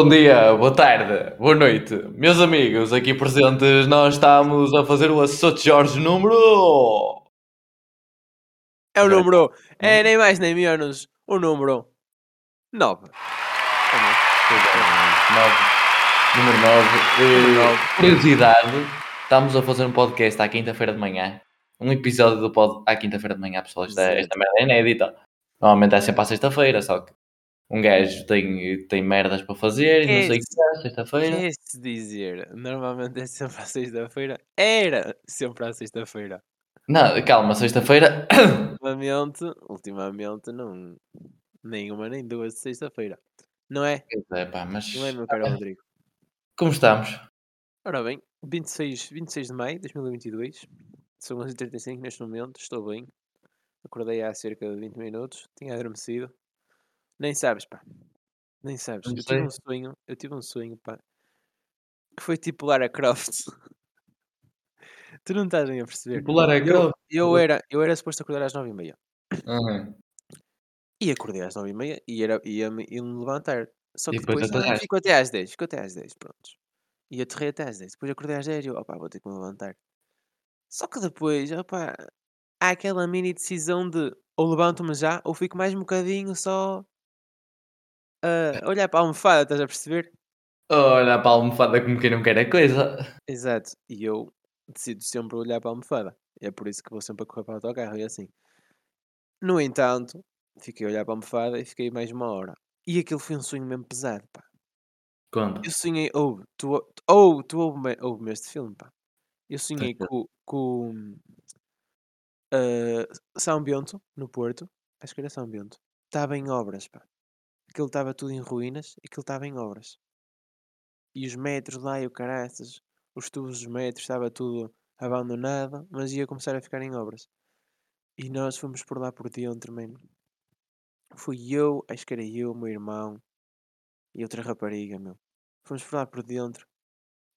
Bom dia, boa tarde, boa noite. Meus amigos aqui presentes, nós estamos a fazer o Assoto Jorge número. É o número. É nem mais nem menos. O número 9. Número 9. Curiosidade: estamos a fazer um podcast à quinta-feira de manhã. Um episódio do pod à quinta-feira de manhã, pessoal. Esta, esta merda é inédita. Normalmente é sempre à sexta-feira, só que um gajo tem, tem merdas para fazer e não sei o que é, sexta-feira. Quer-se dizer, normalmente é sempre à sexta-feira. Era sempre à sexta-feira. Não, calma, sexta-feira. Ultimamente, ultimamente, não. Nenhuma nem duas de sexta-feira. Não é? É, pá, mas... Não é, meu caro Rodrigo? Como estamos? Ora bem, 26, 26 de maio de 2022. São 11h35 neste momento, estou bem. Acordei há cerca de 20 minutos, tinha adormecido. Nem sabes, pá. Nem sabes. Não eu sei. tive um sonho, eu tive um sonho, pá. Que foi tipo Lara Croft. tu não estás nem a perceber. Tipo Lara Eu, eu era, eu era suposto acordar às 9h30. Uhum. E acordei às 9h30 e era, ia-me ia -me levantar. Só E que depois depois, aterraste. ficou até às 10, ficou até às 10, pronto. E aterrei até às 10. Depois acordei às 10 e eu, opá, vou ter que me levantar. Só que depois, opá, há aquela mini decisão de ou levanto-me já ou fico mais um bocadinho só a olhar para a almofada, estás a perceber? Olha para a almofada como quem não quer a coisa. Exato. E eu decido sempre olhar para a almofada. É por isso que vou sempre a correr para o autocarro e assim. No entanto, fiquei a olhar para a almofada e fiquei mais uma hora. E aquilo foi um sonho mesmo pesado, pá. Conta. Eu sonhei, ou tu, ou tu ouve-me ouve este filme, pá. Eu sonhei com, com ah, São Bento, no Porto. Acho que era São Bento. Estava em obras, pá. Aquilo estava tudo em ruínas e aquilo estava em obras. E os metros lá e o caraças, os tubos dos metros, estava tudo abandonado, mas ia começar a ficar em obras. E nós fomos por lá por dentro, mano. Fui eu, acho que era eu, meu irmão e outra rapariga, meu. Fomos por lá por dentro.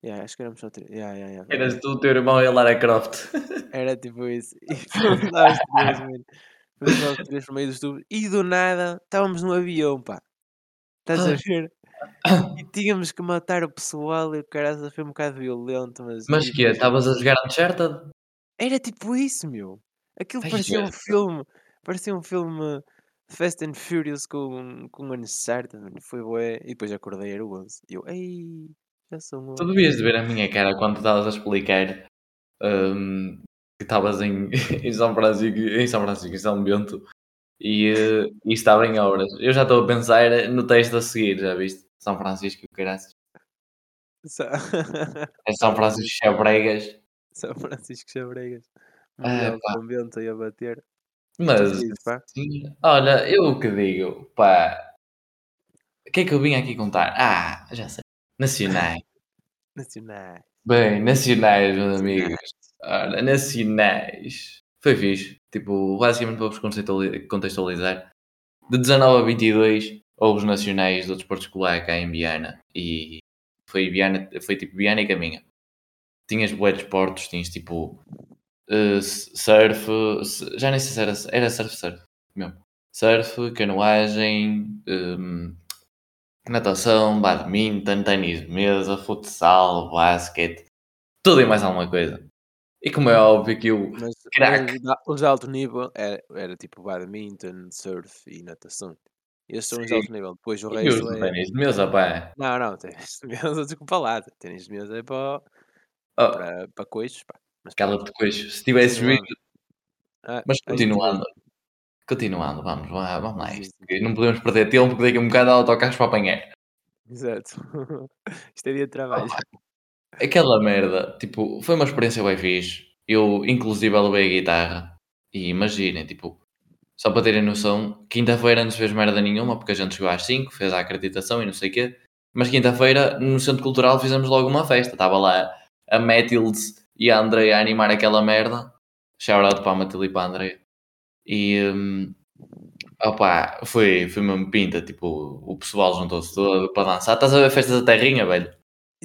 Yeah, acho que éramos só três. Yeah, yeah, yeah. Eras tu, o teu irmão e a Lara Croft. Era tipo isso. E fomos lá os três, mano. Fomos lá os três por meio dos tubos. E do nada, estávamos no avião, pá. Estás a ver? E tínhamos que matar o pessoal e o caralho foi um bocado violento, mas... Mas que Estavas a jogar Uncharted? Era tipo isso, meu. Aquilo Ai, parecia um filme. Parecia um filme Fast and Furious com, com Uncharted. Foi bué. E depois acordei, era o 11. E eu, ei, já sou um Tu devias de ver a minha cara quando estavas a explicar hum, que estavas em, em São Francisco, em São Francisco, em São Bento e, eh, e estava em obras. Eu já estou a pensar no texto a seguir, já viste? São Francisco, caraças. Só- É São Francisco Chabregas. São Francisco Chabregas. Ah, Mundial pá. com vento aí a bater. Mas, pá. sim, olha, eu o que digo, pá, o que é que eu vim aqui contar? Ah, já sei. Nacionais. Nacionais. Bem, nacionais, meus amigos. Ora, nacionais. Foi fixe. Tipo, basicamente para vos contextuali- contextualizar. De 19 a 22, houve os nacionais do desporto escolar cá em Viana. E foi, Viana, foi tipo Viana e Caminha. Tinhas bué de esportes, tinhas tipo eh, surf, já nem sei se era, era surf, surf mesmo. Surf, canoagem, hum, natação, badminton, ténis de mesa, futsal, basquete, tudo e mais alguma coisa. E como é óbvio que eu, Mas, Crack. os de- os de alto nível era, era tipo badminton, surf e natação. Esses são os de alto nível. Depois o e resto é. ténis de mesa, pá. Não, não, ténis de mesa, desculpa lá. Ténis de mesa é para, Oh, para, para coixos, pá. Mas cala-te coixo. Se tivesses Continuando. visto, Ah, mas ah, já tive. continuando. Continuando, vamos, vá, vamos lá. Isto, que não podemos perder tempo porque daqui a um bocado há autocarros para apanhar. Exato. Isto é dia de trabalho. Aquela merda, tipo, foi uma experiência bem fixe. Eu, inclusive, levei a guitarra. E imaginem, tipo, só para terem noção, quinta-feira não se fez merda nenhuma, porque a gente chegou às 5, fez a acreditação e não sei o quê. Mas quinta-feira, no Centro Cultural, fizemos logo uma festa. Estava lá a Matilde e a Andrea a animar aquela merda. shout out para a Matilde e para a André. E um, opá, foi, foi mesmo pinta, tipo, o pessoal juntou-se todo para dançar. Estás a ver festas da terrinha, velho?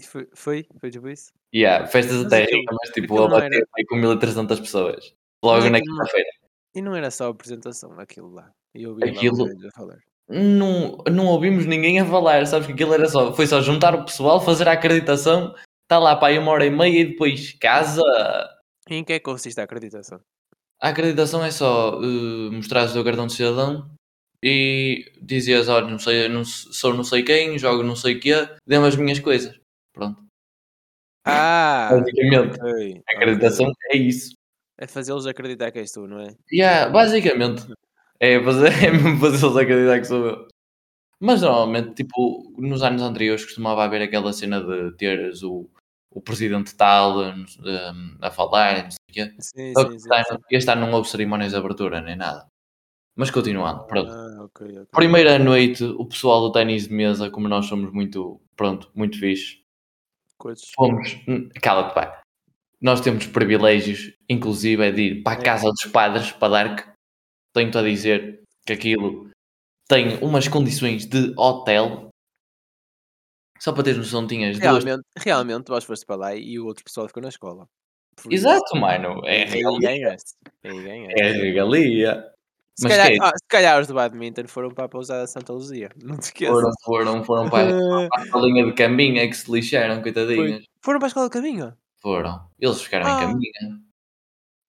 Foi, foi, foi tipo isso? Yeah, festas da terrinha, mas tipo, a bater com 1300 pessoas. Logo na quinta-feira. E não era só a apresentação, aquilo lá. Eu ouvi Aquilo- a falar. Não, não ouvimos ninguém a falar, sabes que aquilo era só, foi só juntar o pessoal, fazer a acreditação, está lá para aí uma hora e meia e depois casa. E em que é que consiste a acreditação? A acreditação é só uh, mostrar o teu cartão de cidadão e dizias, olha, não sei, não, sou não sei quem, jogo não sei o quê, dê-me as minhas coisas. Pronto. Ah! Basicamente, ok, a acreditação é isso. É fazê-los acreditar que és tu, não é? Yeah, basicamente, é, fazer, é mesmo fazê-los acreditar que sou eu. Mas normalmente, tipo, nos anos anteriores costumava haver aquela cena de teres o, o presidente tal um, a falar, não sei o quê. Sim, Só sim, sim. este, ano, sim. este ano não houve cerimónias de abertura, nem nada. Mas continuando, pronto. Ah, ok, ok. Primeira noite, o pessoal do ténis de mesa, como nós somos muito, pronto, muito fixe, Coisas. fomos. hum, Cala-te, pá. Nós temos privilégios, inclusive, é de ir para a É. casa dos padres, para dar que tenho-te a dizer que aquilo tem umas condições de hotel. Só para teres noção, tinhas duas. Realmente, realmente, vós foste para lá e o outro pessoal ficou na escola. Por isso, Exato, mano. É regalia. É regalia. Se Mas calhar, é? ah, se calhar os do badminton foram para a pousada Santa Luzia. Não te esqueças. Foram, foram, foram para, para a linha de Cambinha que se lixaram, coitadinhas. Foram para a escola de caminho? Foram. Eles ficaram Ah. em Cambinha.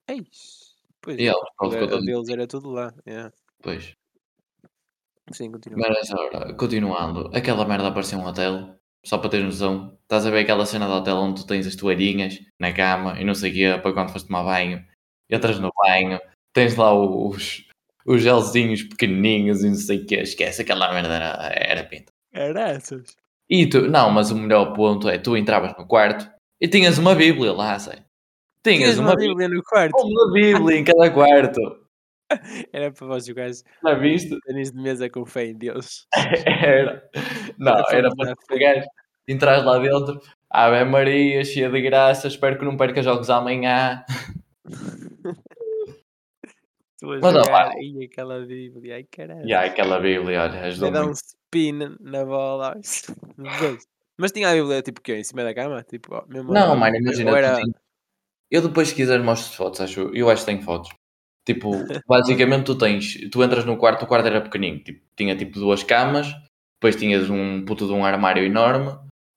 Eis. Pois E é. eles, A, deles era tudo lá. yeah. Pois. Sim, continua. Mas hora, continuando, aquela merda parecia um hotel. Só para teres noção. Estás a ver aquela cena do hotel onde tu tens as toalhinhas na cama e não sei o quê, para quando foste tomar banho. Entras no banho, tens lá os, os gelzinhos pequenininhos e não sei o quê. Esquece, aquela merda era, era pinta. Era essas. E tu, não, mas o melhor ponto é tu entravas no quarto e tinhas uma Bíblia lá, sei. Tinhas, Tinhas uma, uma Bíblia. Bíblia no quarto. Uma Bíblia em cada quarto. Era para vós jogares Já viste? ténis de mesa com fé em Deus. Era. Não, Era para era tu pegares, lá dentro. Ave Maria, cheia de graça, espero que não perca jogos amanhã. Mas, jogar pá. e aquela Bíblia. Ai caralho. E aquela Bíblia, olha, Vai ajudou dar um spin na bola. Mas tinha a Bíblia tipo que Em cima da cama? Tipo, ó, mesmo Não, mano, imagina. Era... tens- Eu depois, se quiser, mostro fotos, acho. Eu acho que tenho fotos. Tipo, basicamente, tu tens. Tu entras no quarto, o quarto era pequenino. Tipo, tinha tipo duas camas, depois tinhas um puto de um armário enorme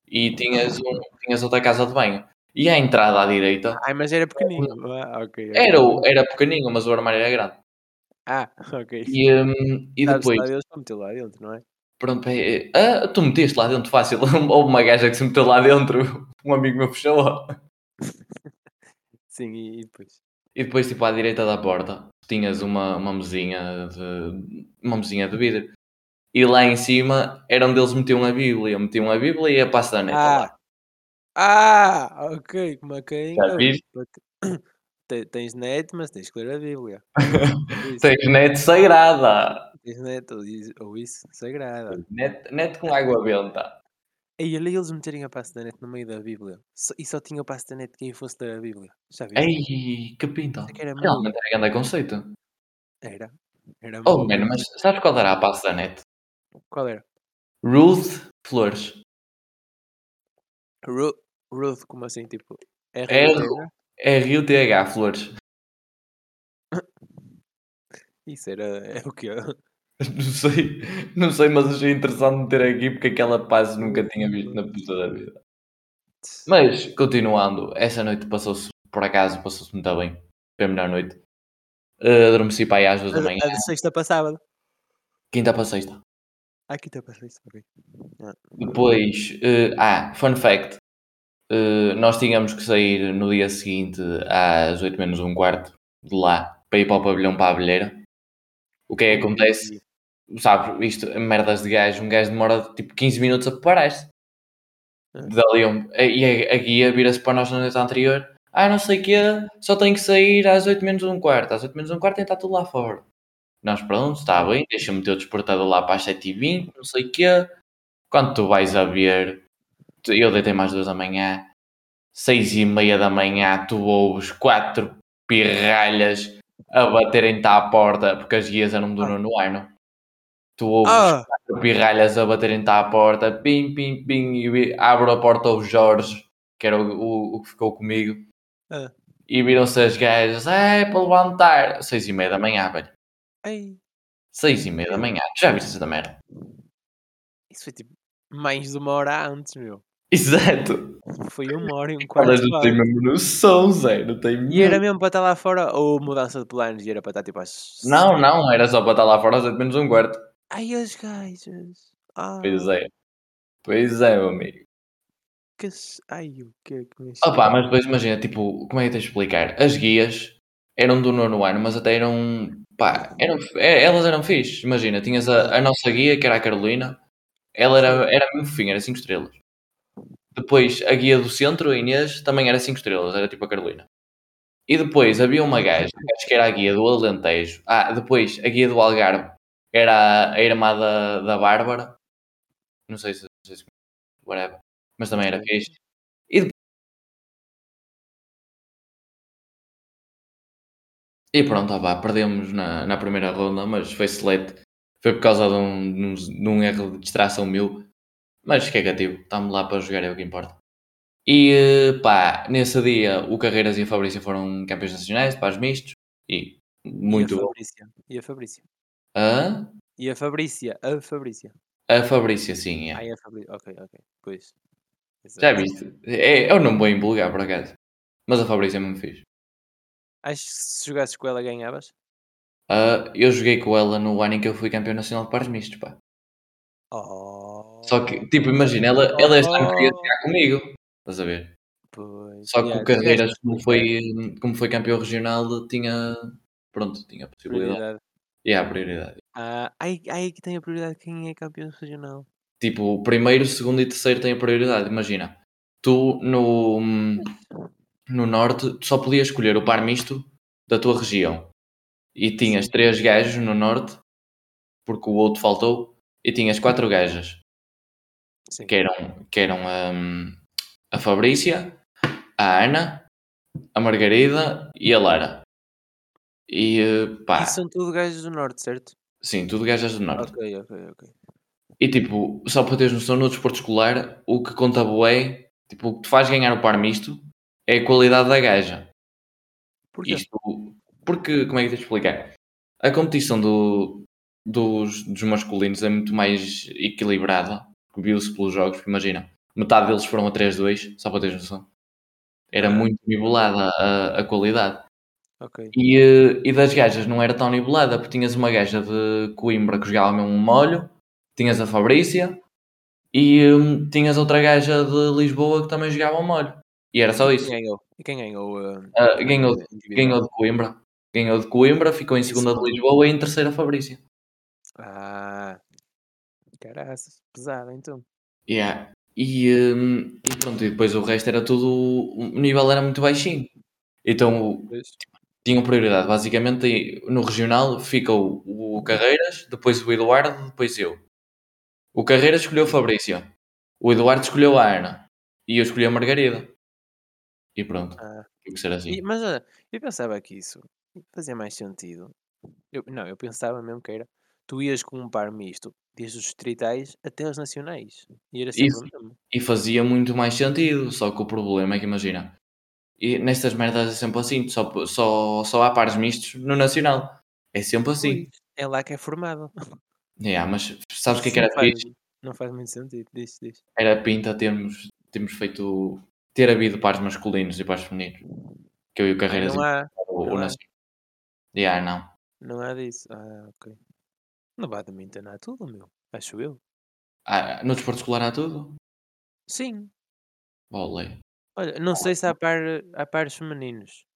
e tinhas, um, tinhas outra casa de banho. E à entrada à direita Ai, mas era pequenino. Ah, ok. ok. era, era pequenino, mas o armário era grande. Ah, ok. E, hum, e depois, lá para meter lá dentro, não é? Pronto, é, é, ah, tu meteste lá dentro fácil. Houve uma gaja que se meteu lá dentro, um amigo meu fechou. Sim, e, e depois. E depois, tipo, à direita da porta, tinhas uma, uma mesinha de uma mesinha de vidro. E lá em cima era onde eles metiam a Bíblia. Metiam a Bíblia e a pasta da neta lá. Ah! Ah! Ok, como é que é? Já viste? Te- Tens net, mas tens que ler a Bíblia. Tens net sagrada. Tens net ou is- ou isso, sagrada. Net, net com água benta. E ali eles meterem a pasta da net no meio da Bíblia. Só- E só tinha o pasta da net quem fosse ler a Bíblia. Já? Ei, que pinta. Isso é que era Realmente era grande conceito. Era. Era Oh, mano, mas sabes qual era a pasta da net? Qual era? Ruth Flores. Ru Ruth, como assim? Tipo, É R-U-T-H? R-U-T-H Flores. Isso era. É o quê? Não sei, não sei, mas achei interessante meter aqui porque aquela paz nunca tinha visto na puta da vida. Mas, continuando, essa noite passou-se, por acaso, passou-se muito bem. Foi a melhor noite. Uh, adormeci para aí às duas da manhã, a sexta para sábado. quinta para sexta. Ah, quinta para sexta, ok. Depois, uh, ah, fun fact. uh, nós tínhamos que sair no dia seguinte às 8 menos um quarto de lá para ir para o pavilhão para a abelheira. O que é que acontece? Sabe, isto, merdas de gajo, um gajo demora tipo 15 minutos a preparar-se. É. Dali um, e a, a guia vira-se para nós na noite anterior. Ah, não sei o quê, só tenho que sair às 8 menos um quarto. Às 8 menos um quarto tem que estar tudo lá fora. Nós, pronto, está bem, deixa-me meter o despertador lá para as 7h20, não sei o quê. Quando tu vais a ver, eu deitei mais duas da manhã, 6 e meia da manhã, tu ouves quatro pirralhas a baterem-te à porta, porque as guias eram do Ah. nono ano. Tu ouves Ah! pirralhas a baterem-te à porta, pim, pim, pim, e abro a porta ao Jorge, que era o, o, o que ficou comigo, Ah. e viram-se as gajas, é para levantar, seis e meia da manhã, velho. Ei, Seis e meia da manhã, já viste essa merda? isso foi tipo mais de uma hora antes, meu. Exato. Foi uma hora e um quarto. Elas não têm quase. mesmo noção, Zé, não tem E era mesmo. para estar lá fora ou mudança de planos e era para estar tipo às. Não, não, era só para estar lá fora às oito menos um quarto. Ai, as gajas. Ah, Pois é. Pois é, meu amigo. que. Ai, o que é que me Opa, mas depois imagina, tipo, como é que tens de explicar? As guias eram do nono ano, mas até eram, pá, eram, é, elas eram fixe. Imagina, tinhas a, a nossa guia, que era a Carolina, ela era, era mesmo fofinha, era 5 estrelas. Depois, a guia do centro, a Inês, também era 5 estrelas, era tipo a Carolina. E depois havia uma gaja, acho que era a guia do Alentejo. Ah, depois, a guia do Algarve era a, irmã da, da Bárbara. Não sei se, não sei se whatever. Mas também era fixe. E pronto, ah pá, perdemos na, na primeira ronda, mas foi select. Foi por causa de um, de um, de um erro de distração meu. Mas que é cativo, estamos lá para jogar, é o que importa. E pá, nesse dia o Carreiras e a Fabrícia foram campeões nacionais, para os mistos. E muito e a. Fabrícia. E a Fabrícia. Hã? E a Fabrícia. A Fabrícia. A Fabrícia, sim, é. Ai, a Fabrícia. Ok, ok. Pois. Já Exato. viste? É, é o nome bem vulgar, por acaso. Mas a Fabrícia é muito fixe. Acho que se jogasses com ela ganhavas? Ah, eu joguei com ela no ano em que eu fui campeão nacional de pares mistos, pá. Oh. Só que, tipo, imagina, ela, ela este ano queria jogar comigo. Estás a ver? Pois. Só que Yeah, o Carreiras, como foi, como foi campeão regional, tinha. Pronto, tinha possibilidade. prioridade. E há prioridade. Ah, ai, ai, que tem a prioridade quem é campeão regional. Tipo, o primeiro, segundo e terceiro têm a prioridade. Imagina, tu no, no norte só podias escolher o par misto da tua região. E tinhas Sim. três gajos no norte, porque o outro faltou, e tinhas quatro gajas. Sim. que eram, que eram hum, a Fabrícia, a Ana, a Margarida e a Lara. E eh, pá, E são tudo gajos do norte, certo? sim, tudo gajas do norte. Ok, ok, ok. E tipo, só para teres noção, no desporto escolar, o que conta bué, tipo, o que te faz ganhar o par misto é a qualidade da gaja. Porquê? Isto, porque, como é que te explicar? A competição do, dos, dos masculinos é muito mais equilibrada, viu-se pelos jogos, imagina, metade deles foram a 3-2, só para teres noção. Era muito nivelada a, a qualidade. Ok. E, eh, e das gajas não era tão nivelada, porque tinhas uma gaja de Coimbra que jogava mesmo um molho, tinhas a Fabrícia, e hum, tinhas outra gaja de Lisboa que também jogava um molho. E era só isso. Quem ganhou? E quem ganhou? Ah, a ganhou, ganhou de Coimbra. Ganhou de Coimbra, ficou em segunda de. Lisboa e em terceira a Fabrícia. Ah, caraças, pesada então. Yeah. E, hum, e pronto, e depois o resto era tudo. O nível era muito baixinho. Então o- tinham prioridade. Basicamente no regional fica o, o Carreiras, depois o Eduardo, depois eu. O Carreiras escolheu a Fabrícia. O Eduardo escolheu a Ana. E eu escolhi a Margarida. E pronto, Ah. tem que ser assim. E- mas olha, eu pensava que isso fazia mais sentido. Eu, não, eu pensava mesmo que era. Tu ias com um par misto, desde os distritais até os nacionais. E era sempre o mesmo. E fazia muito mais sentido. Só que o problema é que imagina. E nestas merdas é sempre assim. Só, só, só há pares mistos no Nacional. É sempre assim. É lá que é formado. Yeah, mas sabes o que é que era não faz, fixe? não faz muito sentido. Diz, diz. Era pinta termos, termos feito. ter havido pares masculinos e pares femininos. Que eu e o Ah, Carreiras não há, o, não há. Yeah, não. não há disso. Ah, ok. No badminton há tudo, meu. Acho eu. Ah, no desporto escolar há tudo? Sim. Olé. Olha, não sei se há, par, há pares femininos.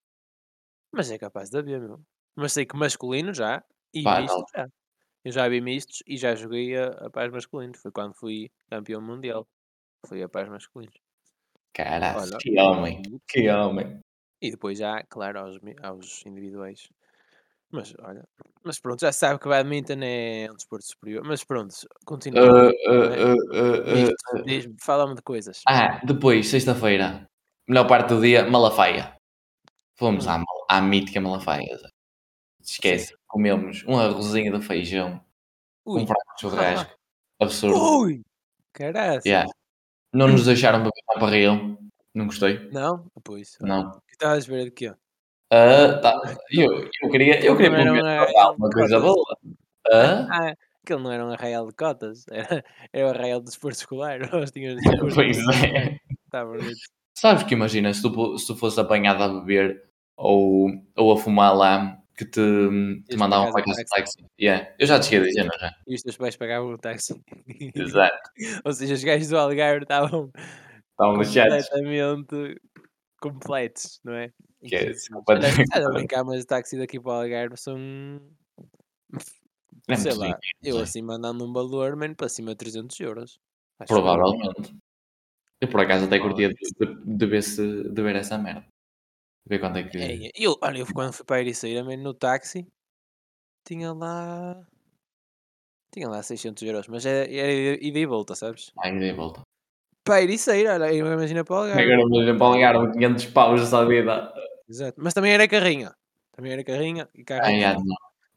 Mas é capaz de haver, meu. Mas sei que masculino já. E Pá, misto não. já. Eu já vi mistos e já joguei a, a pares masculinos. Foi quando fui campeão mundial. Foi a pares masculinos. Caralho, que homem. Que homem. E depois já, claro, aos, aos individuais. Mas olha, mas pronto, já sabe que badminton é um desporto superior. Mas pronto, continua. Uh, uh, uh, diz-me, fala-me de coisas. Ah, depois, sexta-feira, melhor parte do dia, Malafaia. Fomos Hum. à à mítica Malafaia. Esquece, comemos um arrozinho de feijão, Ui. um frango de churrasco, absurdo. Ui! Caraca! Yeah. Não nos deixaram beber champarril, não gostei, Não? Pois. não. que Estava à espera de quê? Ah, tá. Eu, eu queria, eu queria era um uma, coisa boa. Ah? Ah, aquele não era um arraial de cotas, era, era o arraial de desporto escolar. Desporto Pois é. Está bonito. Sabes que imagina, se tu, se tu fosse apanhado a beber ou, ou a fumar lá, que te, te mandavam para casa de táxi. Yeah. Eu já te cheguei a dizer, não já? E os teus pais pagavam o táxi. Exato. Ou seja, os gajos do Algarve estavam Estavam completamente completos, não é? Que é estás a brincar, mas o táxi daqui para o Algarve são. É sei lá, eu é? assim mandando um valor, mano, para cima de 300 euros. Acho Provavelmente. Eu por acaso até Ah, curtia de, de, de ver, se, de ver essa merda. Ver quanto é que. É, eu, olha, eu quando fui para a Ericeira, mano, no táxi, tinha lá. Tinha lá 600 euros, mas era, era ida e volta, sabes? Ai, dei volta. Para a Ericeira, olha, imagina para o Algarve. Agora me para ligar 500 paus essa vida. Exato. Mas também era carrinha. Também era carrinha e carro. É não.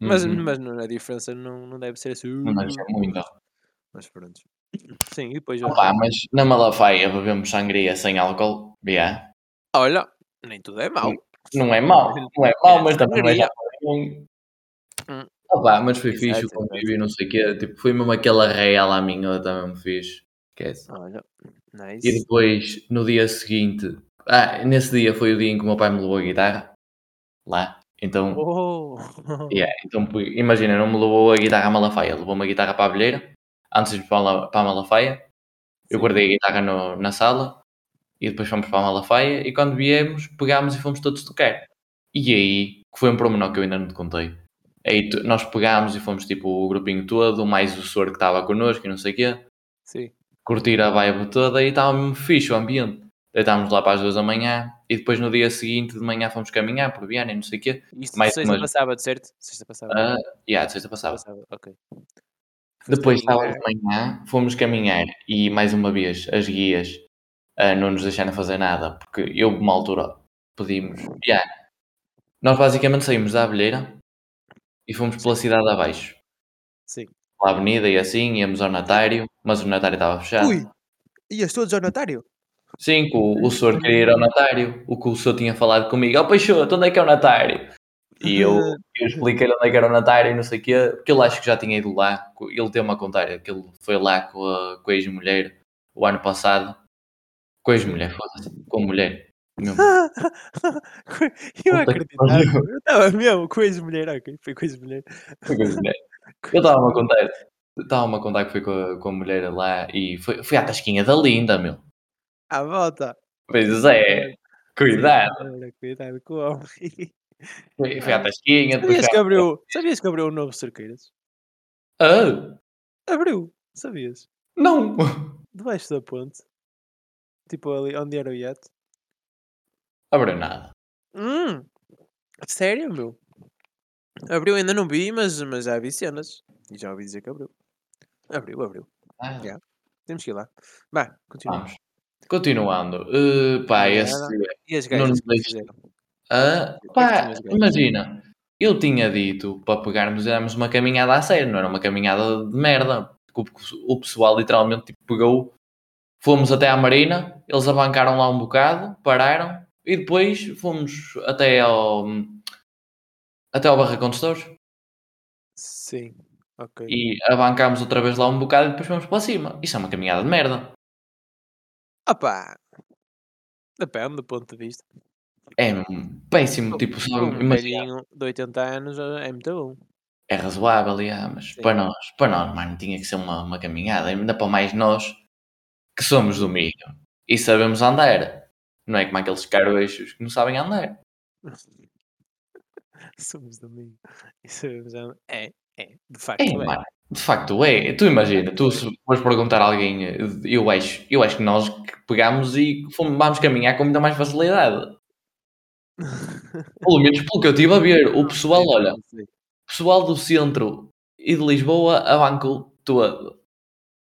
Mas, Uhum. mas não, a diferença não, não deve ser assim. Não deve ser muito. Mas pronto. Sim, e depois. Opa, mas na Malafaia bebemos sangria sem álcool. Yeah. Olha, nem tudo é mau. Não é mau, não é mau, mas também não é ruim. Hum. Opa, mas foi fixe o convívio e não sei o quê. Tipo, foi mesmo aquela real à minha, também me fiz. Esquece. Olha, E nice. depois, no dia seguinte, ah, nesse dia foi o dia em que o meu pai me levou a guitarra. Lá. Então, Oh! yeah, então imagina, não me levou a guitarra à Malafaia, levou-me a guitarra para a Abelheira, antes de ir para a Malafaia. Eu guardei a guitarra no- na sala e depois fomos para a Malafaia e quando viemos, pegámos e fomos todos tocar. E aí, que foi um promenor que eu ainda não te contei. Aí nós pegámos e fomos tipo o grupinho todo, mais o senhor que estava connosco e não sei o quê, Sim. curtir a vibe toda e estava mesmo fixe o ambiente. Deitámos lá para as duas da manhã e depois no dia seguinte de manhã fomos caminhar por Viana e não sei o quê. Isto Mais sexta uma- para sábado, certo? Sexta sábado. Ah, yeah, de sexta passava. Sábado, ok. Depois, sábado de manhã, fomos caminhar e, mais uma vez, as guias ah, não nos deixaram fazer nada, porque eu, uma altura, pedimos. Yeah. Nós basicamente saímos da Abelheira e fomos pela cidade abaixo, Sim. pela avenida e assim, íamos ao Natário, mas o Natário estava fechado. Ui! Ias todos ao notário? Sim, o, o senhor queria ir ao Natário, o que o senhor tinha falado comigo, ó Peixoto, onde é que é o Natário? E eu, eu expliquei-lhe onde é que era o Natário e não sei o quê, porque ele acho que já tinha ido lá, ele tem uma contar que ele foi lá com a, com a ex-mulher o ano passado, com a ex-mulher, com a mulher, eu acreditava. Eu estava mesmo com ex-mulher, ok? Foi com ex-mulher. A mulher. Eu estava-me a contar, estava-me a contar que foi com a, com a mulher lá e foi, foi à tasquinha da linda, meu. À volta. Pois é, cuidado, Cuidado com o homem. foi, foi à tasquinha, Sabias que abriu, sabias que abriu um novo Cerqueiras? Ah, Abriu, sabias? não! Debaixo da ponte. Tipo ali onde era o iate. Abriu nada. Hum, sério, meu? Abriu, ainda não vi, mas, mas já vi cenas. E já ouvi dizer que abriu. Abriu, abriu. Ah, Yeah. Temos que ir lá. Vai, continua. Vamos. Continuando. Uh, pá, Nada. esse. E as Não gajas? Ah, é que pá, imagina. Eu tinha dito para pegarmos darmos uma caminhada a sério, não era uma caminhada de merda. O, o pessoal literalmente tipo, pegou, fomos até à Marina, eles abancaram lá um bocado, pararam e depois fomos até ao até ao Barracão dos Touros Sim, ok. e abancámos outra vez lá um bocado e depois fomos para cima. Isso é uma caminhada de merda. Opá! Depende do ponto de vista. É péssimo, tipo, só, Um velhinho de 80 anos é muito bom. É razoável, yeah, mas Sim. para nós, para nós, mano, tinha que ser uma, uma caminhada, ainda para mais nós que somos do milho e sabemos andar. Não é como aqueles caroeixos que não sabem andar. Somos do meio. Isso já- é, é, de facto. É, É, de facto é. Tu imagina, tu se fores perguntar a alguém, eu acho, eu acho que nós que pegamos e fomos, vamos caminhar com muita mais facilidade. Pelo menos pelo que eu estive a ver, o pessoal, olha, pessoal do centro e de Lisboa abancou todo.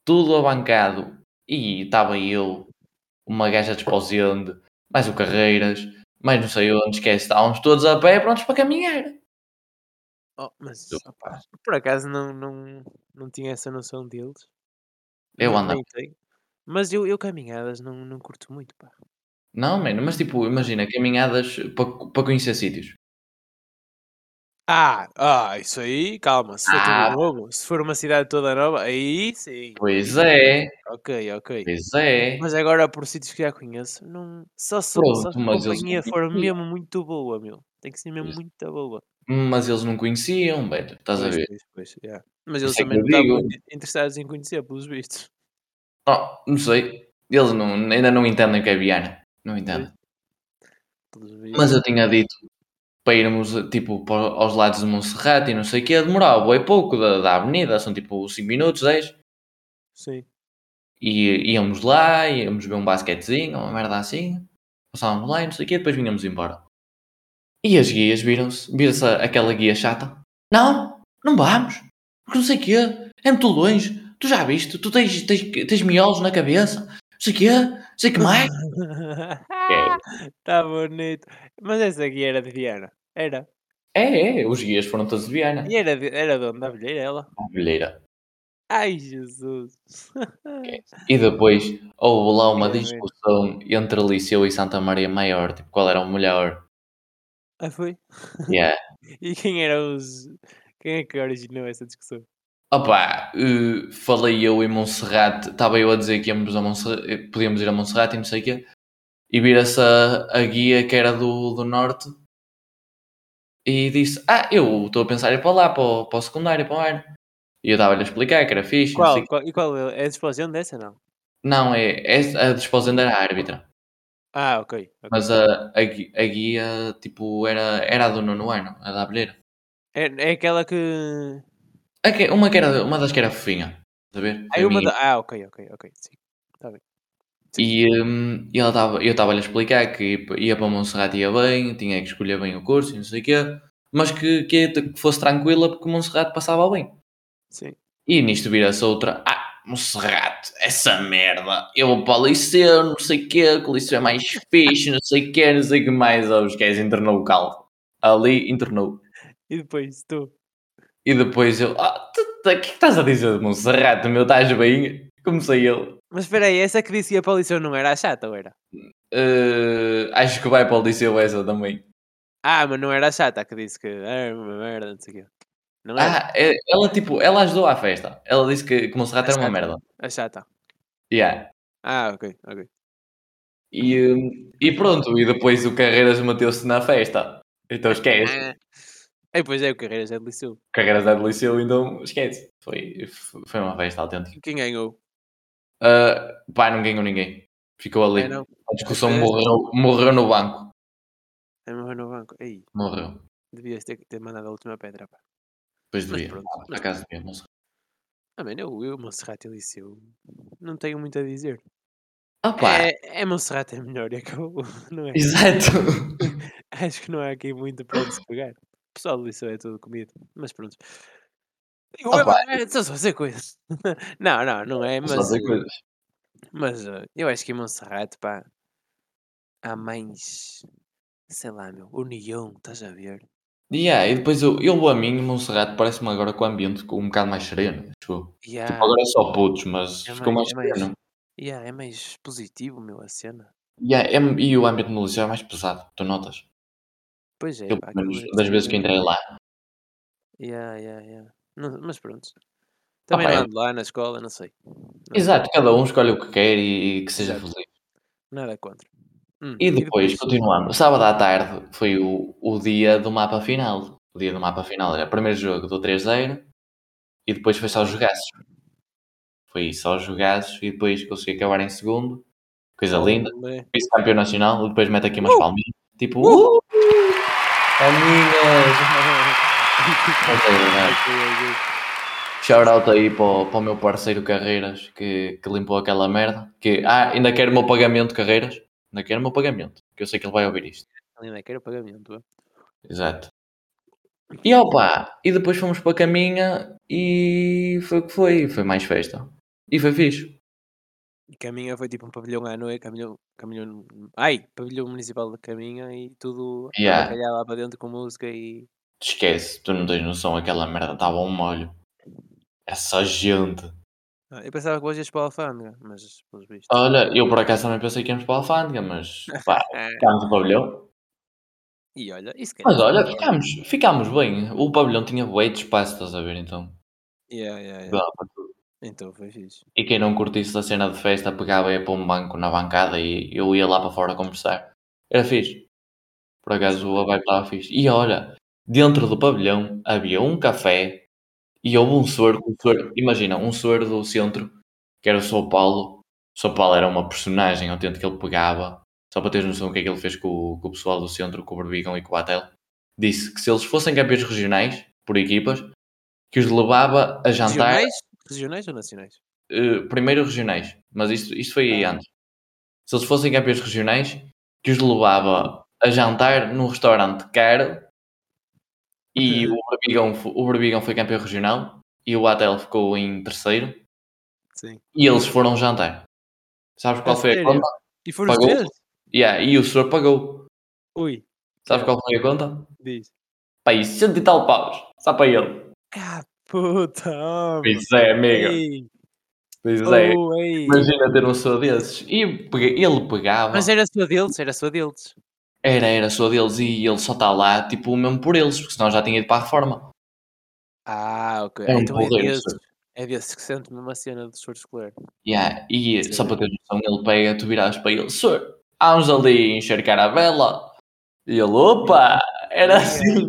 Tudo abancado. E estava eu, uma gaja despausende, mais o Carreiras, Mas não sei onde esquece, estávamos todos a pé prontos para caminhar. Oh, mas, Eu- opá, por acaso não, não, não tinha essa noção deles. Eu ando. Mas eu, eu caminhadas não, não curto muito, pá. Não, mano, mas tipo, imagina, caminhadas para, conhecer sítios. Ah, ah, isso aí, calma, se for Ah. tudo novo, se for uma cidade toda nova, aí sim. Pois é, Ok, ok. pois é. Mas agora por sítios que já conheço, não... só, se, a companhia for mesmo muito boa, meu. Tem que ser mesmo Pois. muito boa. Mas eles não conheciam, velho. Estás a Pois, ver? pois, pois, yeah. Mas eles é também não estavam interessados em conhecer, pelos vistos. Oh, não sei. Eles não, ainda não entendem o que é Viana. Não entendem. Mas eu tinha dito para irmos tipo para, aos lados de Monserrate e não sei o que, demorava bem pouco da, da avenida, são tipo 5 minutos, 10. Sim. E íamos lá, íamos ver um basquetezinho, uma merda assim, passávamos lá e não sei o que, depois vinhamos embora. E as guias viram-se, viram-se aquela guia chata. Não, não vamos, porque não sei o quê, é muito longe, tu já viste, tu tens, tens, tens miolos na cabeça, não sei o quê, não sei o que mais. Tá bonito. Mas essa aqui era de Viana. Era. É, é, os guias foram todos de Viana. E era de, era de onde? Da Abelheira, ela? À Abelheira. Ai, Jesus. E depois houve lá uma discussão entre Liceu e Santa Maria Maior, tipo, qual era o melhor. Ah, foi? Yeah. E quem eram os... Quem é que originou essa discussão? Opa, eh, falei eu em Monserrate, estava eu a dizer que íamos a Monserrate, eh, podíamos ir a Monserrate e não sei o quê, e vira-se a, a guia que era do, do Norte e disse: Ah, eu estou a pensar ir para lá, para o, para o secundário, para o ano. E eu estava-lhe a explicar que era fixe, Qual? qual? E qual é? É a explosão dessa, não? Não, é, é a desposenda era a árbitra, Ah, ok. ok. mas a, a, a guia tipo, era, era a do nono ano, a da abelheira. É, é aquela que... Que- uma, que era, uma das que era fofinha, a ver? Ah, uma Fofinha. da... ah ok, ok, ok. Sim. Tá bem. E, hum, e ela tava, eu estava-lhe a explicar que ia, pa- ia para Monserrate ia bem, tinha que escolher bem o curso e não sei o quê, mas que, que fosse tranquila porque Monserrate passava bem. Sim. E nisto vira-se outra, ah, Monserrate, essa merda, eu vou para o liceu, não sei o quê, que o liceu é mais fixe, não sei o quê, não sei o que mais, oh, os gays internou o caldo. Ali internou. E depois, tu? E depois eu, ah, o que é que estás a dizer de Monserrate, meu, estás bem? Comecei eu. Mas espera aí, essa que disse que ia para o liceu não era a chata, ou era? "Eh, acho que vai para o liceu essa também. Ah, mas não era a chata que disse que era uma merda, não sei o quê. Não era? Ah, é- ela tipo, ela ajudou à festa. Ela disse que, que Monserrate a era uma merda. A chata. Yeah. Ah, ok, ok. E, hum, e pronto, e depois o Carreiras meteu-se na festa. Então esquece. Ah. Aí, pois é, o Carreiras é de liceu. Carreiras é do liceu, então esquece. Foi, foi uma festa autêntica. Quem ganhou? Ah, pá, não ganhou ninguém. Ficou ali. É, não. A discussão morreu, morreu no banco. É morreu no banco. Aí, Morreu. devias ter, ter mandado a última pedra, pá. Depois Mas devia. pronto, mas acaso devia. Ah, eu, eu, Monserrate e Liceu, não tenho muito a dizer. Pá. É, é Monserrate é melhor, e acabou, não é? Exato. Acho que não há aqui muito para onde se pegar. O pessoal do Liceu é tudo comido, mas pronto. Eu, é, Estou só a dizer coisas. não, não, não é, Só mas, dizer eh, coisas. mas eh, eu acho que em Monserrate, pá, há mais, sei lá, meu, união, estás a ver? Yeah, e depois eu, eu a mim, Monserrate, parece-me agora com o ambiente um bocado mais sereno. Acho. Yeah, Tipo, agora é só putos, mas é ficou mais, é mais, sereno. yeah, é mais positivo, meu, a cena. Yeah, é- e o ambiente no liceu é mais pesado, tu notas? Pois é, Eu, pá, menos, é das vezes que entrei lá. Yeah, yeah, yeah. Não- mas pronto. Também pá, não é- ando lá na escola, não sei. Não sei. Exato, cada um escolhe o que quer e, e que seja Exato. feliz. Nada contra. Hum, E depois, continuando, sábado à tarde foi o, o dia do mapa final. O dia do mapa final era o primeiro jogo do 3-0 e depois foi só jogaços. Foi só jogaços e depois consegui acabar em segundo. Coisa linda. Vice-campeão nacional, e depois mete aqui umas Uh! palminhas. Tipo, Uh! uh! Palminhas! Muito obrigado. Ok, Shout out aí para o, para o meu parceiro Carreiras que, que limpou aquela merda. Que, ah, ainda quero o meu pagamento, Carreiras. Ainda quero o meu pagamento. Que eu sei que ele vai ouvir isto. ok. Ainda quero pagamento. é? Exato. E opa, e depois fomos para a caminha e foi o que foi. Foi mais festa. E foi fixe. E Caminha foi tipo um pavilhão à noite, caminhão, caminhão, ai, pavilhão municipal de Caminha e tudo Yeah. abacalhado lá para dentro com música e Esquece, tu não tens noção, aquela merda estava um molho. É só gente. Ah, eu pensava que hoje ias para a alfândega, mas pelos vistos. Olha, eu por acaso também pensei que íamos para a Alfândega, mas pá, ficámos no pavilhão. E olha, isso que Mas olha, ficámos, ficámos bem. O pavilhão tinha bué de espaço, estás a ver, então. Yeah, yeah, yeah. Tudo. Então foi fixe. E quem não curtisse da cena de festa pegava e ia para um banco na bancada e eu ia lá para fora conversar. Era fixe. Por acaso a vibe estava fixe. E olha, dentro do pavilhão havia um café e houve um senhor, um senhor imagina, um senhor do centro, que era o São Paulo. O São Paulo era uma personagem autêntica, ele pegava, só para teres noção o que é que ele fez com, o- com o pessoal do centro, com o Berbigão e com o Atel. Disse que se eles fossem campeões regionais, por equipas, que os levava a jantar. Regionais? Regionais ou nacionais? Uh, primeiro regionais, mas isto, isto foi aí Ah. antes. Se eles fossem campeões regionais, que os levava a jantar num restaurante caro e o Berbigão, o Berbigão foi campeão regional e o Atel ficou em terceiro Sim. e eles foram jantar. Sabes qual foi a conta? E foram os Pagou? três? Yeah, e o senhor pagou. Ui. Sabes qual foi a conta? Diz. E cento e tal paus. Só para ele. Ah, puta! Pois é, amigo. Ei, Pois é. oh. Imagina ter um senhor desses. E ele pegava. Mas era sua deles, era sua deles. Era, era só deles e ele só está lá, tipo, mesmo por eles, porque senão já tinha ido para a reforma. Ah, ok. É um então é desses. É desses que sente mesmo a cena do esforço escolar. Yeah. E Sim. só para ter noção, ele pega, tu viras para ele, senhor, vamos ali encharcar a vela. E ele, opa, era assim.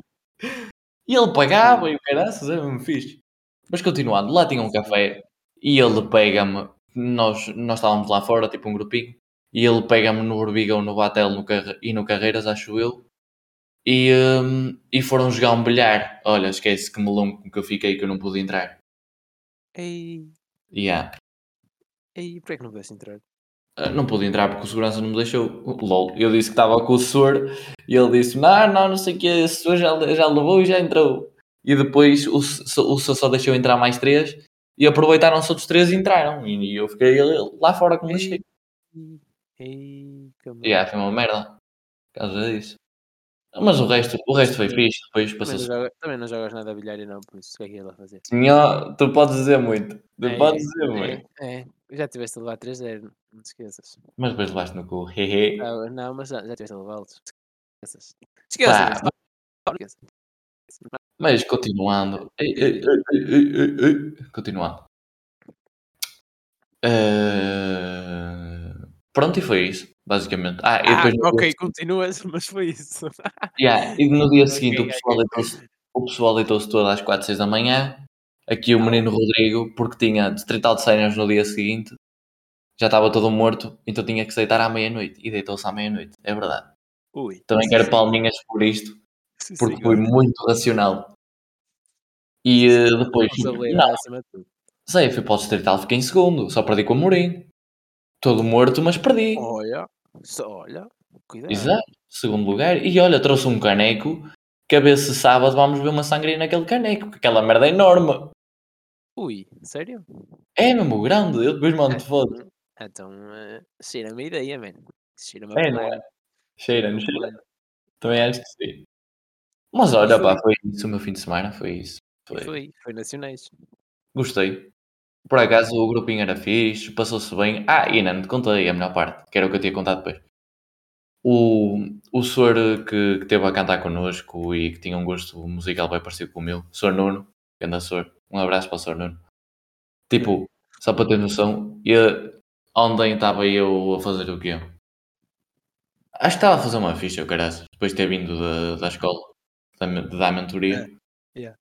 E ele pagava e o caraças, era mesmo fixe. Mas continuando, lá tinha um café e ele pega-me, nós, nós estávamos lá fora, tipo um grupinho, e ele pega-me no Berbigão, no Batel no e no Carreiras, acho eu, e, hum, e foram jogar um bilhar. Olha, esquece que melão que eu fiquei que eu não pude entrar. Ei, Yeah. ei, porquê que não pudeste entrar? Ah, Não pude entrar porque o segurança não me deixou. LOL. Eu disse que estava com o senhor e ele disse: Não, não, não sei o que, esse senhor já, já levou e já entrou. E depois o, o só deixou entrar mais três e aproveitaram-se outros três e entraram. E eu fiquei lá fora ei, que E yeah, foi uma merda. Por causa disso. Mas o resto, o resto foi fixe. Depois Também não, passou-se. joga, também não jogas nada a bilhar e não, por isso o que é que ia lá fazer? Senhor, tu podes dizer muito. Tu É, podes dizer muito. É, é, já tiveste a levar 3-0, não te esqueças. Mas depois levaste no cu. Hehe. Não, não, mas já, já tiveste a levá-los. Esqueças. Esqueças. Mas continuando. Ei, ei, ei. Continuando. Eh, Pronto, e foi isso, basicamente. Ah, Ah, depois ok, dia, continuas, mas foi isso. yeah, e no dia seguinte o ok. pessoal deitou-se o pessoal deitou-se todo às 4, 6 da manhã. Aqui o Ah, menino Rodrigo, porque tinha distrital de séniores no dia seguinte, já estava todo morto, então tinha que se deitar à meia-noite. E deitou-se à meia-noite, é verdade. Ui. Também quero sim, palminhas por isto, sim, porque sim, foi olha, muito racional. E eh, depois, não, sei, fui para o distrital, fiquei em segundo, só perdi com o Mourinho. Todo morto, mas perdi. Olha, olha, cuidado. Exato, segundo lugar. E olha, trouxe um caneco, que a ver se sábado vamos ver uma sangria naquele caneco, porque aquela merda é enorme. Ui, sério? É mesmo grande, eu depois mando foto. Então, então eh, cheira-me a ideia, man. Cheira-me É, a não é? Cheira, não cheira? Também acho que sim. Mas olha, foi. pá, foi isso o meu fim de semana, foi isso. Foi. Foi, foi nacionais. Gostei. Por acaso o grupinho era fixe, passou-se bem. Ah, e não te contei a melhor parte, que era o que eu tinha contado depois. O, o senhor que, que teve a cantar connosco e que tinha um gosto musical bem parecido com o meu, Sr. Nuno, grande senhor, um abraço para o Sr. Nuno. Tipo, só para ter noção, eu, ontem estava eu a fazer o quê? Acho que estava a fazer uma ficha, caralho, depois de ter vindo da, da escola, da, dar mentoria. Yeah.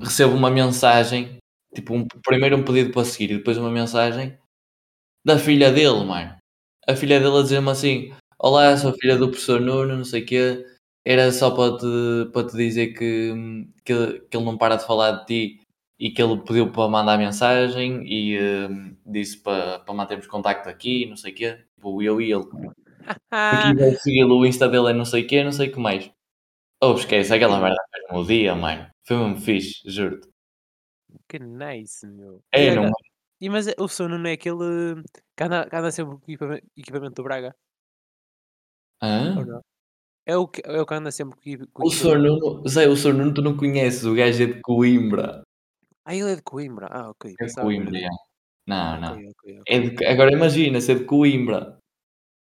Recebo uma mensagem, tipo, um, primeiro um pedido para seguir e depois uma mensagem da filha dele, mano. A filha dele a dizer-me assim: Olá, sou filha do professor Nuno, não sei o quê. Era só para te, para te dizer que, que, que ele não para de falar de ti e que ele pediu para mandar mensagem e hum, disse para, para mantermos contacto aqui, não sei o quê. Tipo, eu e ele. Aqui vai segui-lo, o Insta dele é não sei o quê, não sei o que mais. Oh, esquece, aquela merda fez-me o dia, mano. Foi mesmo fixe, juro-te. Que nice, meu. É, E não olha, E mas é- o sono não é aquele que anda, que anda sempre com equipamento, equipamento do Braga? Ou Hã? não? É o que, é o que anda sempre com com o O Sr. equipamento. Nuno Zé, o Sr. Nuno tu não conheces, o gajo é de Coimbra. Ah, ele é de Coimbra. Ah, ok. É de que Coimbra, já. Não, Ok, não. ok, É ok. de agora imagina ser de Coimbra.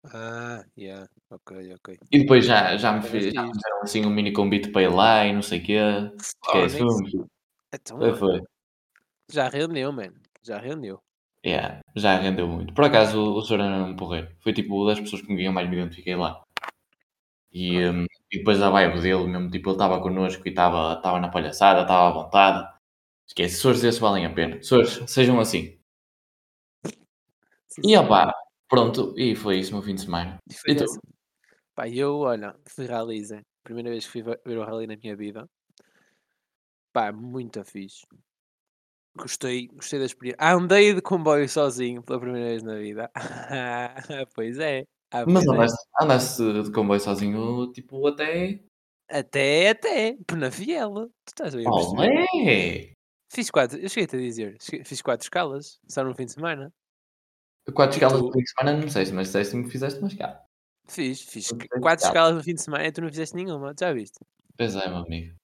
Ah, yeah. Ok, ok. E depois já já me Era fiz já me fixe. fizeram assim um mini convite para ir lá e não sei o quê. Então, Foi, olha, foi. Já rendeu, mano. Já rendeu. Yeah, já rendeu muito. Por acaso o o senhor era um porreiro. Foi tipo das pessoas com quem eu mais me identifiquei lá. E, hum, e depois a vibe dele mesmo, tipo, ele estava connosco e estava na palhaçada, estava à vontade. Esquece, pessoas desses valem a pena. Pessoas, sejam assim. sim E opá, pronto, e foi isso meu fim de semana. E E tu? Pá, eu, olha, fui Zé. Primeira vez que fui ver ver o rally na minha vida. Pá, muito fixe. Gostei, gostei da experiência. Andei de comboio sozinho pela primeira vez na vida. Pois é. Ah, Mas é. andaste, andaste de comboio sozinho, tipo, até. Até, até. Penafiel. Tu estás a perceber? Olé! Fiz quatro, eu cheguei-te a dizer, fiz quatro escalas, só no fim de semana. Quatro escalas tu? de fim de semana, não sei, mas disseste-me que fizeste uma escala. Fiz, fiz quatro escala. escalas no fim de semana e tu não fizeste nenhuma, já viste? Pois é, meu amigo.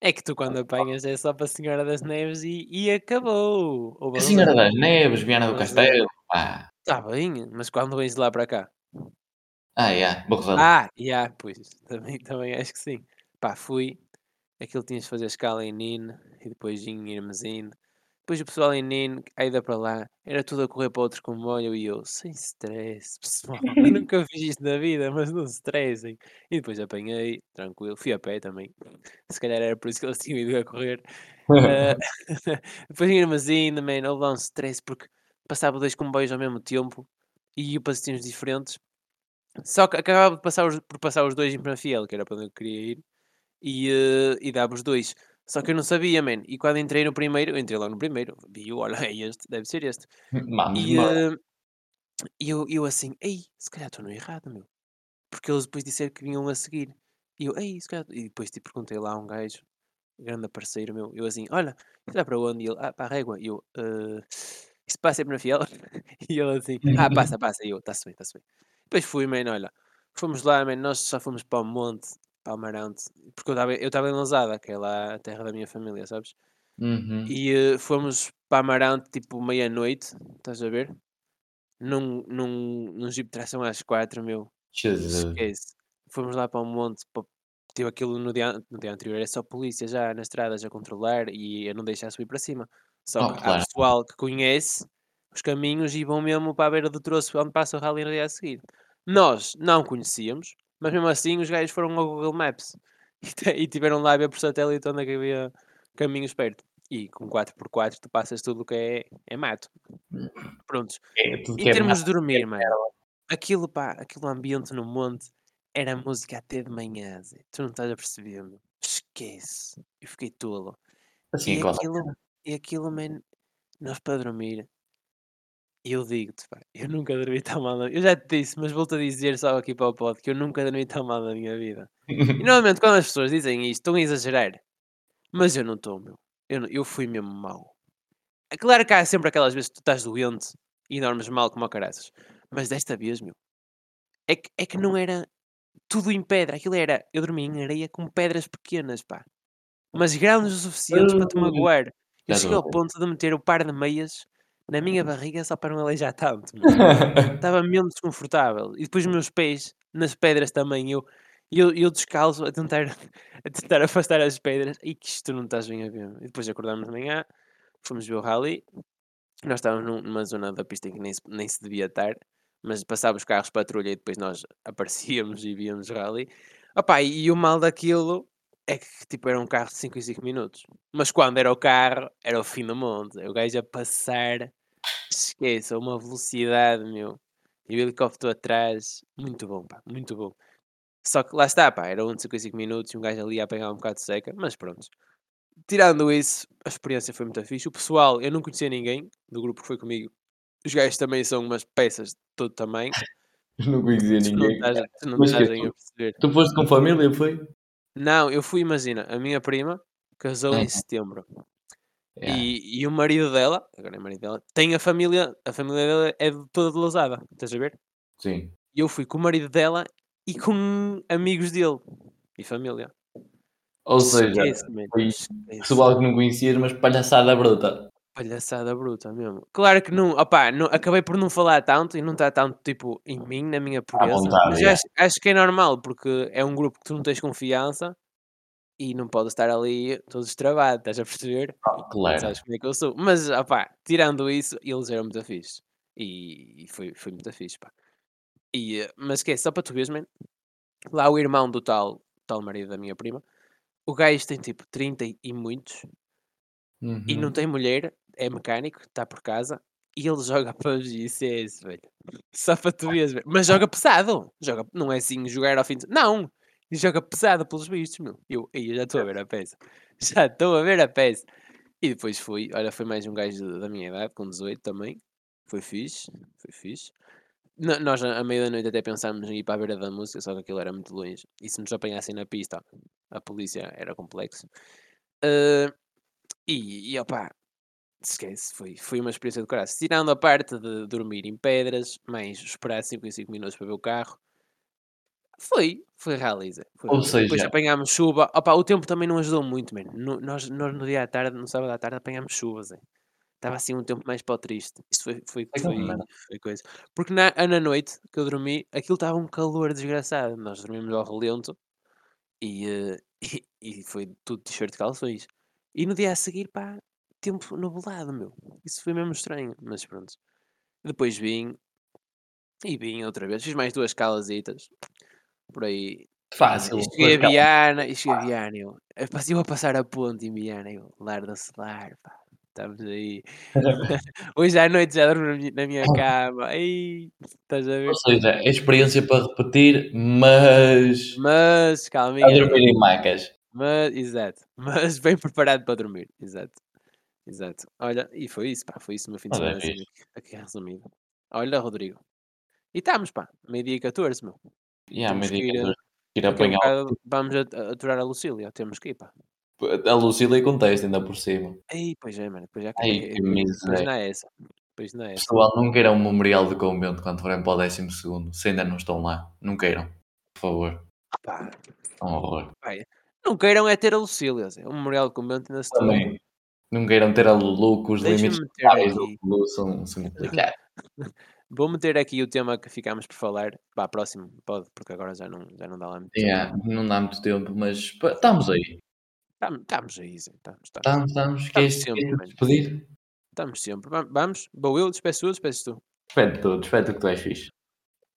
É que tu quando apanhas é só para a Senhora das Neves e, e acabou. Ou A Senhora das Neves, Viana do é, Castelo, pá. está bem, mas quando vens de lá para cá? Ah, yeah, Borrela. Ah, yeah, pois, também, também acho que sim. Pá, fui, aquilo tinhas de fazer escala em Nine e depois em Irmesinde. Depois o pessoal em Nine, a ida para lá, era tudo a correr para outro comboio e eu, sem stress, pessoal, eu nunca fiz isto na vida, mas não se stressem. E depois apanhei, tranquilo, fui a pé também. Se calhar era por isso que eles tinham ido a correr. Ah, depois em Armazém, man, houve lá um stress porque passava dois comboios ao mesmo tempo e iam para diferentes. Só que acabava passar os- por passar os dois em Penafiel, que era para onde eu queria ir, e, eh, e dava os dois. Só que eu não sabia, man. E quando entrei no primeiro, eu entrei logo no primeiro, vi, olha, é este, deve ser este. Vamos E eh, e eu, eu assim, ei, se calhar estou no errado, meu. Porque eles depois disseram que vinham a seguir. E eu, ei, se calhar. E depois te perguntei lá a um gajo, grande parceiro meu, eu assim, olha, dá para onde? E ele, ah, para a régua. E eu, "Eh, isso passa sempre na fiel? E ele assim, ah, passa, passa. E eu, está-se bem, está-se bem. Depois fui, man, olha, fomos lá, man, nós só fomos para o monte, para o Amarante, porque eu estava eu em Lousada, que é lá a terra da minha família, sabes? Uhum. E eh, fomos para Amarante, tipo, meia-noite, estás a ver? Num, num, num jeep de tração às quatro, meu. Jesus. Esquece. Fomos lá para o monte, pa tive aquilo no dia no dia anterior, era só polícia já nas estradas a controlar e a não deixar subir para cima. Só Oh, que há claro. pessoal que conhece os caminhos e vão mesmo para a beira do troço onde passa o rally no dia a seguir. Nós não conhecíamos, mas mesmo assim os gajos foram ao Google Maps e e tiveram lá a ver por satélite onde é que havia caminhos perto. E com 4x4 tu passas tudo o que é é mato. Prontos. É, Em é termos mato, de dormir, é mano, aquilo pá, aquele ambiente no monte era música até de manhã, Zé. Tu não estás a perceber, meu. Esquece. Eu fiquei tolo. Assim, E aquilo, e aquilo, man, nós para dormir, eu digo-te, pá, eu nunca dormi tão mal. na- Eu já te disse, mas vou-te a dizer só aqui para o pod que eu nunca dormi tão mal na minha vida. E normalmente quando as pessoas dizem isto, estão a exagerar. Mas eu não estou, meu. Eu, não- eu fui mesmo mau. É claro que há sempre aquelas vezes que tu estás doente e dormes mal como a caraças. Mas desta vez, meu, é que, é que não era tudo em pedra. Aquilo era, eu dormi em areia com pedras pequenas, pá. Mas grandes o suficientes para te Ui, magoar. Eu cheguei ao ponto de meter o par de meias na minha barriga só para não aleijar tanto. Estava mesmo desconfortável. E depois os meus pés nas pedras também. Eu, eu, eu descalço a tentar, a tentar afastar as pedras. E que isto não estás bem a ver. E depois acordámos de manhã, fomos ver o rally. Nós estávamos num- numa zona da pista em que nem se, nem se devia estar. Mas passávamos carros de patrulha e depois nós aparecíamos e víamos o rally. Opa, e o mal daquilo é que tipo, era um carro de 5 em 5 minutos. Mas quando era o carro, era o fim do mundo. O gajo a passar, esqueça, uma velocidade, meu. E o helicóptero atrás, muito bom, pá, muito bom. Só que lá está, pá, era um de 55 minutos e um gajo ali a apanhar um bocado de seca, mas pronto. Tirando isso, a experiência foi muito fixe. O pessoal, eu não conhecia ninguém do grupo que foi comigo. Os gajos também são umas peças de todo tamanho. Não conhecia Tu não ninguém. estás, tu não Mas estás que a perceber. Tu foste com família, foi? Não, eu fui, imagina, a minha prima casou em Uhum. setembro. Yeah. E, e o marido dela, agora é marido dela, tem a família, a família dela é toda de Lousada, estás a ver? Sim. E eu fui com o marido dela e com amigos dele e família. Ou seja, man, foi esquece. pessoal que não conhecias, mas palhaçada bruta. Palhaçada bruta mesmo. Claro que não, opá, não, acabei por não falar tanto e não está tanto tipo em mim, na minha pureza. vontade, mas yeah. acho, acho que é normal, porque é um grupo que tu não tens confiança e não podes estar ali todo estravado, estás a perceber? Ah, claro. Sabes como é que eu sou. Mas, opá, tirando isso, eles eram muito fixe. E, e foi, foi muito fixe, pá. E, eh, mas que é, só para tu veres, man, lá o irmão do tal, tal marido da minha prima, o gajo tem tipo 30 e- muitos, e não Uhum. tem mulher, é mecânico, está por casa, e ele joga PUBG e CS, velho. Só para tu veres, velho. Mas joga pesado. Joga, não é assim jogar ao fim de... Não! E joga pesado pelos vistos, meu. Eu, eu já estou a ver a peça. Já estou a ver a peça. E depois fui, olha, foi mais um gajo da minha idade, com 18 também. Foi fixe, foi fixe. No- Nós, à meia da noite, até pensámos em ir para a beira da música, só que aquilo era muito longe. E se nos apanhassem na pista, a polícia era complexo. Ah, e, e opá, esquece, foi, foi uma experiência de caralho. Tirando a parte de dormir em pedras, mais esperar 5 em 5 minutos para ver o carro, foi, foi realiza. Foi Ou realiza. Depois seja- apanhámos chuva. Opá, o tempo também não ajudou muito, mano. No, nós, nós no dia à tarde, no sábado à tarde, apanhámos chuvas. Estava assim um tempo mais para o triste. Isso foi, foi, É foi, foi coisa. Porque na, na noite que eu dormi, aquilo estava um calor desgraçado. Nós dormimos ao relento e, eh, e, e foi tudo t-shirt de calções. E no dia a seguir, pá, tempo nublado, meu. Isso foi mesmo estranho, mas pronto. Depois vim e vim outra vez. Fiz mais duas calasitas por aí. Fácil. E cheguei a. Viana, e cheguei a Viana. Eu, eu passei a passar a ponte em Viana. Eu, lar do celular, pá. Estamos aí. Hoje à noite já dormo na minha, cama. Ai, estás a ver? Ou seja, é experiência para repetir, mas Mas, a calminha. dormir em macas. Mas, exato. Mas bem preparado para dormir. Exato. Exato. Olha, e foi isso, pá. Foi isso o meu fim de semana, assim, fixe. aqui resumido. Olha, Rodrigo. E estamos, pá. Meio-dia e 14, meu. E há Temos que ir, que ir a apanhar vamos aturar a Lucília. Temos que ir, pá. a Lucília e contexto ainda por cima. Ei, pois é, mano. Pois, já, Ai, é- que é- pois miséria. não é essa. Pois não é essa. Pessoal, não queiram um memorial de convento quando forem para o décimo segundo, se ainda não estão lá. Não queiram, por favor. Pá, É um horror. vai. Não queiram é ter a Lucília. Zé. O Memorial do Convento ainda se. Também. Não queiram ter a Lulu, que os limites do. Lulu são, são complicados. Vou meter aqui o tema que ficámos por falar. Pá, próximo, pode, porque agora já não, já não dá lá muito tempo. Yeah, não dá muito tempo, mas pá, estamos aí. Estamos, estamos aí, Zé. Estamos, estamos. Estamos, estamos. Estamos Queres, sempre, mano. despedir? Estamos sempre. Va- Vamos? Vou eu, despeço tu, despeço tu. Espero tudo, espero que tu és fixe.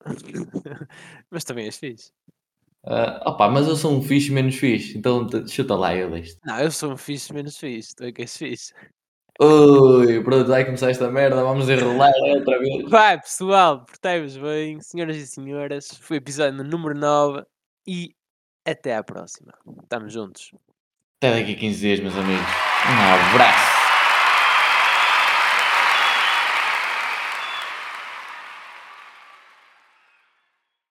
Mas também és fixe. Ah, opa, mas eu sou um fixe menos fixe, então chuta lá eu deste. Não, eu sou um fixe menos fixe. Tu é que és fixe. Ui, pronto, vai começar esta merda, vamos enrolar outra vez. Vai, pessoal, portai-vos bem, senhoras e senhoras. Foi o episódio número 9 e até à próxima. Estamos juntos. Até daqui a 15 dias, meus amigos. Um abraço.